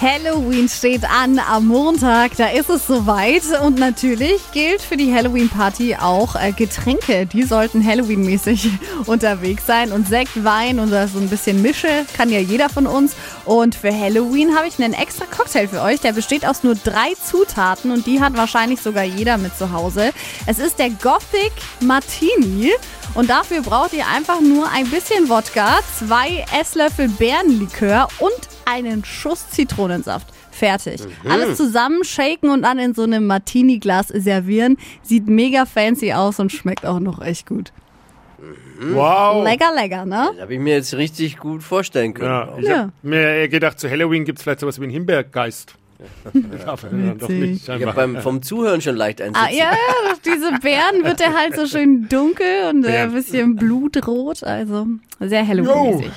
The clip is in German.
Halloween steht an am Montag, da ist es soweit. Und natürlich gilt für die Halloween-Party auch äh, Getränke. Die sollten Halloween-mäßig unterwegs sein. Und Sekt, Wein und so ein bisschen Mische kann ja jeder von uns. Und für Halloween habe ich einen extra Cocktail für euch. Der besteht aus nur drei Zutaten und die hat wahrscheinlich sogar jeder mit zu Hause. Es ist der Gothic Martini. Und dafür braucht ihr einfach nur ein bisschen Wodka, zwei Esslöffel Beerenlikör und einen Schuss Zitronensaft. Fertig. Alles zusammen shaken und dann in so einem Martini-Glas servieren. Sieht mega fancy aus und schmeckt auch noch echt gut. Wow. Lecker, lecker, ne? Das habe ich mir jetzt richtig gut vorstellen können. Ja, ich Ja. hab mir gedacht, zu Halloween gibt es vielleicht sowas wie einen Himbeergeist. Dann doch nicht. Ich habe scheinbar. beim vom Zuhören schon leicht einsitzen. Ah, ja, ja, diese Beeren wird er halt so schön dunkel und äh, ein bisschen blutrot. Also sehr Halloween-mäßig.